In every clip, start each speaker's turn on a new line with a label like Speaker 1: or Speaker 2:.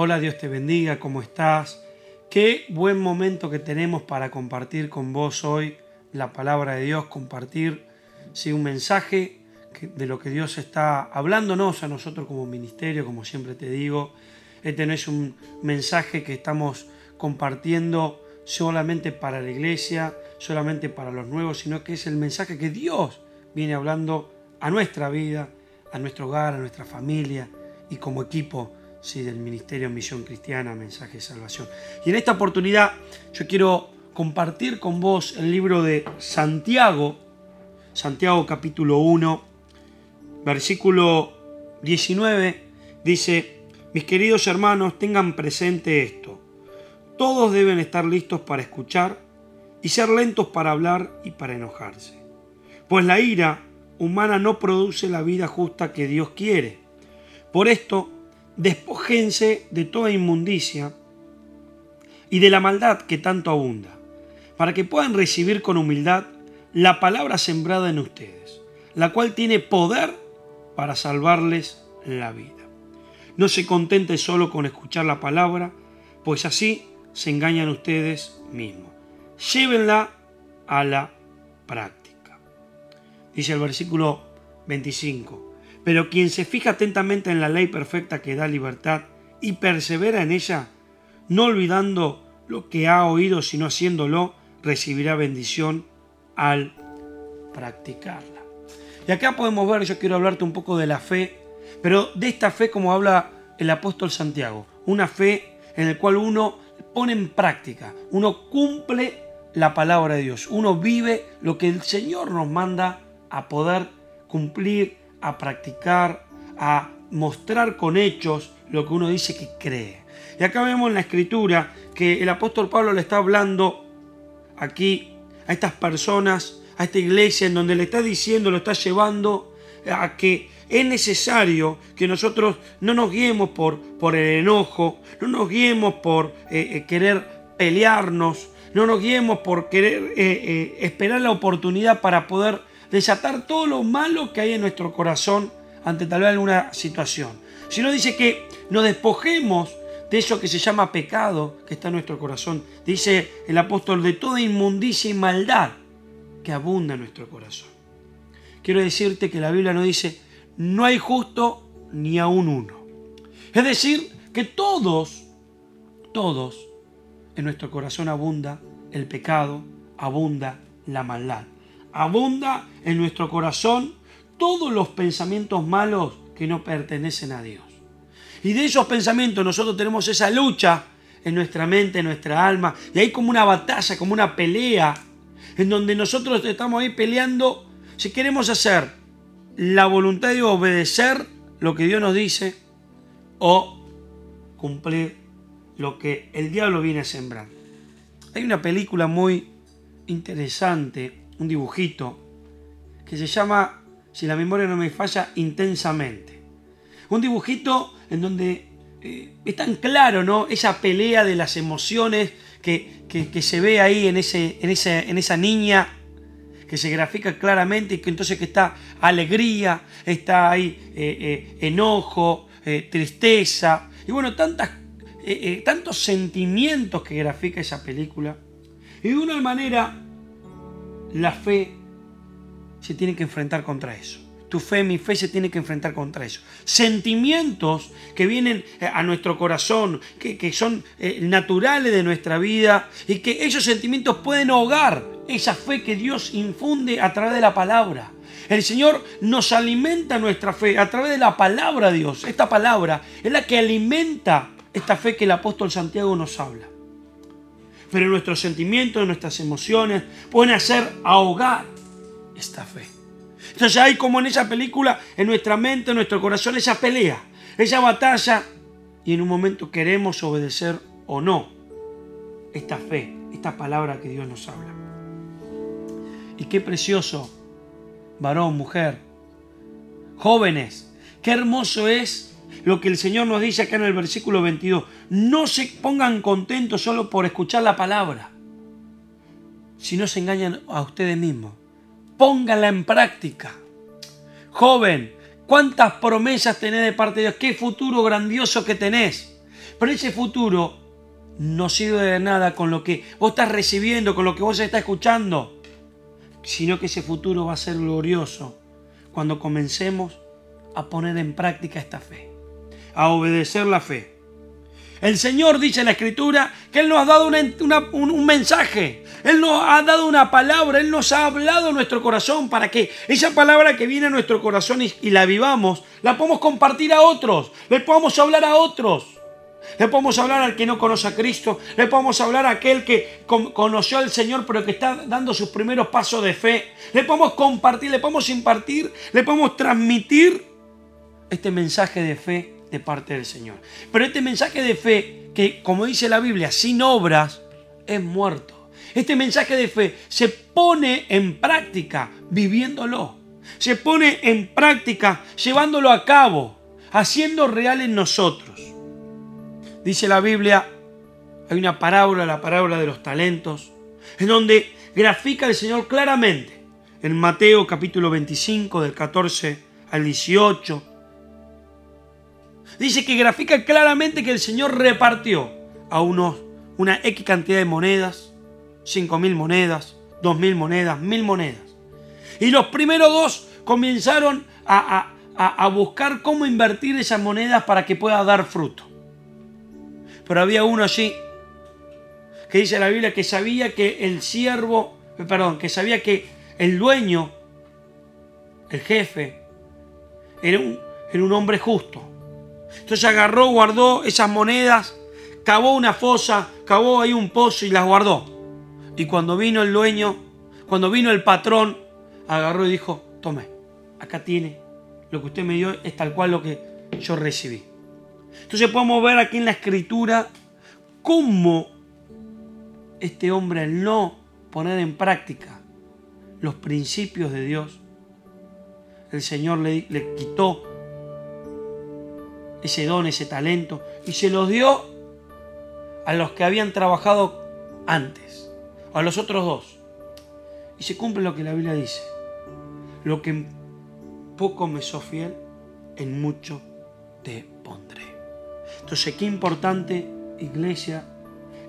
Speaker 1: Hola, Dios te bendiga, ¿cómo estás? Qué buen momento que tenemos para compartir con vos hoy la palabra de Dios, compartir sí, un mensaje de lo que Dios está hablándonos a nosotros como ministerio, como siempre te digo. Este no es un mensaje que estamos compartiendo solamente para la iglesia, solamente para los nuevos, sino que es el mensaje que Dios viene hablando a nuestra vida, a nuestro hogar, a nuestra familia y como equipo sí, del Ministerio Misión Cristiana, Mensaje de Salvación. Y en esta oportunidad yo quiero compartir con vos el libro de Santiago, Santiago capítulo 1, versículo 19, dice, mis queridos hermanos, tengan presente esto. Todos deben estar listos para escuchar y ser lentos para hablar y para enojarse. Pues la ira humana no produce la vida justa que Dios quiere. Por esto, despójense de toda inmundicia y de la maldad que tanto abunda, para que puedan recibir con humildad la palabra sembrada en ustedes, la cual tiene poder para salvarles la vida. No se contente solo con escuchar la palabra, pues así se engañan ustedes mismos. Llévenla a la práctica. Dice el versículo 25. Pero quien se fija atentamente en la ley perfecta que da libertad y persevera en ella, no olvidando lo que ha oído, sino haciéndolo, recibirá bendición al practicarla. Y acá podemos ver, yo quiero hablarte un poco de la fe, pero de esta fe como habla el apóstol Santiago, una fe en la cual uno pone en práctica, uno cumple la palabra de Dios, uno vive lo que el Señor nos manda a poder cumplir a practicar, a mostrar con hechos lo que uno dice que cree. Y acá vemos en la escritura que el apóstol Pablo le está hablando aquí a estas personas, a esta iglesia, en donde le está diciendo, lo está llevando a que es necesario que nosotros no nos guiemos por, por el enojo, no nos guiemos por eh, eh, querer pelearnos, no nos guiemos por querer eh, esperar la oportunidad para poder desatar todo lo malo que hay en nuestro corazón ante tal vez alguna situación. Sino dice que nos despojemos de eso que se llama pecado que está en nuestro corazón. Dice el apóstol de toda inmundicia y maldad que abunda en nuestro corazón. Quiero decirte que la Biblia no dice no hay justo ni aún uno. Es decir, que todos, todos, en nuestro corazón abunda el pecado, abunda la maldad abunda en nuestro corazón todos los pensamientos malos que no pertenecen a Dios. Y de esos pensamientos nosotros tenemos esa lucha en nuestra mente, en nuestra alma, y hay como una batalla, como una pelea, en donde nosotros estamos ahí peleando si queremos hacer la voluntad de obedecer lo que Dios nos dice o cumplir lo que el diablo viene a sembrar. Hay una película muy interesante un dibujito que se llama, si la memoria no me falla, Intensamente. Un dibujito en donde eh, es tan claro, ¿no? Esa pelea de las emociones que, se ve ahí en, ese, en, ese, en esa niña que se grafica claramente y que entonces que está alegría, está ahí eh, eh, enojo, tristeza y bueno, tantas, tantos sentimientos que grafica esa película. Y de una manera la fe se tiene que enfrentar contra eso. Tu fe, mi fe se tiene que enfrentar contra eso. Sentimientos que vienen eh, a nuestro corazón, que, son eh, naturales de nuestra vida y que esos sentimientos pueden ahogar esa fe que Dios infunde a través de la palabra. El Señor nos alimenta nuestra fe a través de la palabra de Dios. Esta palabra es la que alimenta esta fe que el apóstol Santiago nos habla pero nuestros sentimientos, nuestras emociones pueden hacer ahogar esta fe. Entonces hay como en esa película, en nuestra mente, en nuestro corazón, esa pelea, esa batalla, y en un momento queremos obedecer o no esta fe, esta palabra que Dios nos habla. Y qué precioso, varón, mujer, jóvenes, qué hermoso es lo que el Señor nos dice acá en el versículo 22. No se pongan contentos solo por escuchar la palabra, si no se engañan a ustedes mismos. Pónganla en práctica. Joven, ¿cuántas promesas tenés de parte de Dios? ¿Qué futuro grandioso que tenés? Pero ese futuro no sirve de nada con lo que vos estás recibiendo, con lo que vos estás escuchando, sino que ese futuro va a ser glorioso cuando comencemos a poner en práctica esta fe, a obedecer la fe. El Señor dice en la Escritura que Él nos ha dado un, mensaje, Él nos ha dado una palabra, Él nos ha hablado en nuestro corazón para que esa palabra que viene a nuestro corazón y, y la vivamos, la podamos compartir a otros, le podamos hablar a otros. Le podemos hablar al que no conoce a Cristo. Le podemos hablar a aquel que conoció al Señor pero que está dando sus primeros pasos de fe. Le podemos compartir, le podemos impartir, le podemos transmitir este mensaje de fe de parte del Señor. Pero este mensaje de fe, que como dice la Biblia, sin obras, es muerto. Este mensaje de fe se pone en práctica viviéndolo. Se pone en práctica llevándolo a cabo, haciendo real en nosotros. Dice la Biblia, hay una parábola, la parábola de los talentos, en donde grafica el Señor claramente, en Mateo capítulo 25, del 14 al 18, dice que grafica claramente que el Señor repartió a unos una X cantidad de monedas, mil monedas, mil monedas, mil monedas. Y los primeros dos comenzaron a, a buscar cómo invertir esas monedas para que pueda dar fruto. Pero había uno allí que dice la Biblia que sabía que el siervo, perdón, que sabía que el dueño, el jefe, era un, era un hombre justo. Entonces agarró, guardó esas monedas, cavó una fosa, cavó ahí un pozo y las guardó. Y cuando vino el dueño, cuando vino el patrón, agarró y dijo, tome, acá tiene, lo que usted me dio es tal cual lo que yo recibí. Entonces podemos ver aquí en la escritura cómo este hombre al no poner en práctica los principios de Dios, el Señor le, le quitó ese don, ese talento, y se los dio a los que habían trabajado antes, a los otros dos. Y se cumple lo que la Biblia dice. Lo que en poco me sos fiel, en mucho te pondré. Entonces, qué importante, iglesia,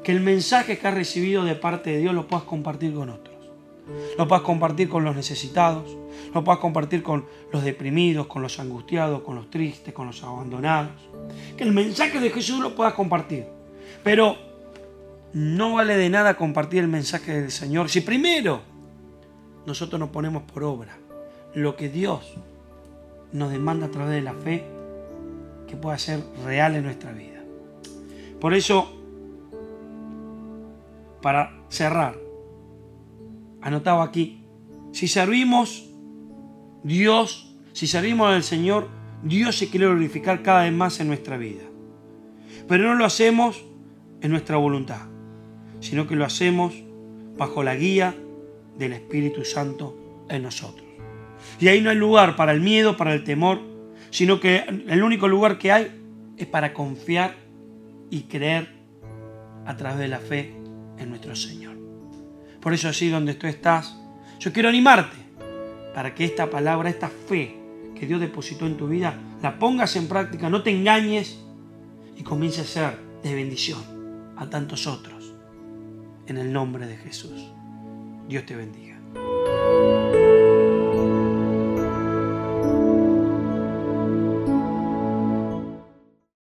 Speaker 1: que el mensaje que has recibido de parte de Dios lo puedas compartir con otros. Lo puedas compartir con los necesitados, lo puedas compartir con los deprimidos, con los angustiados, con los tristes, con los abandonados. Que el mensaje de Jesús lo puedas compartir. Pero no vale de nada compartir el mensaje del Señor si primero nosotros nos ponemos por obra lo que Dios nos demanda a través de la fe que pueda ser real en nuestra vida. Por eso, para cerrar, anotado aquí, si servimos Dios, si servimos al Señor, Dios se quiere glorificar cada vez más en nuestra vida. Pero no lo hacemos en nuestra voluntad, sino que lo hacemos bajo la guía del Espíritu Santo en nosotros. Y ahí no hay lugar para el miedo, para el temor, sino que el único lugar que hay es para confiar y creer a través de la fe en nuestro Señor. Por eso allí donde tú estás, yo quiero animarte para que esta palabra, esta fe que Dios depositó en tu vida, la pongas en práctica, no te engañes y comience a ser de bendición a tantos otros. En el nombre de Jesús. Dios te bendiga.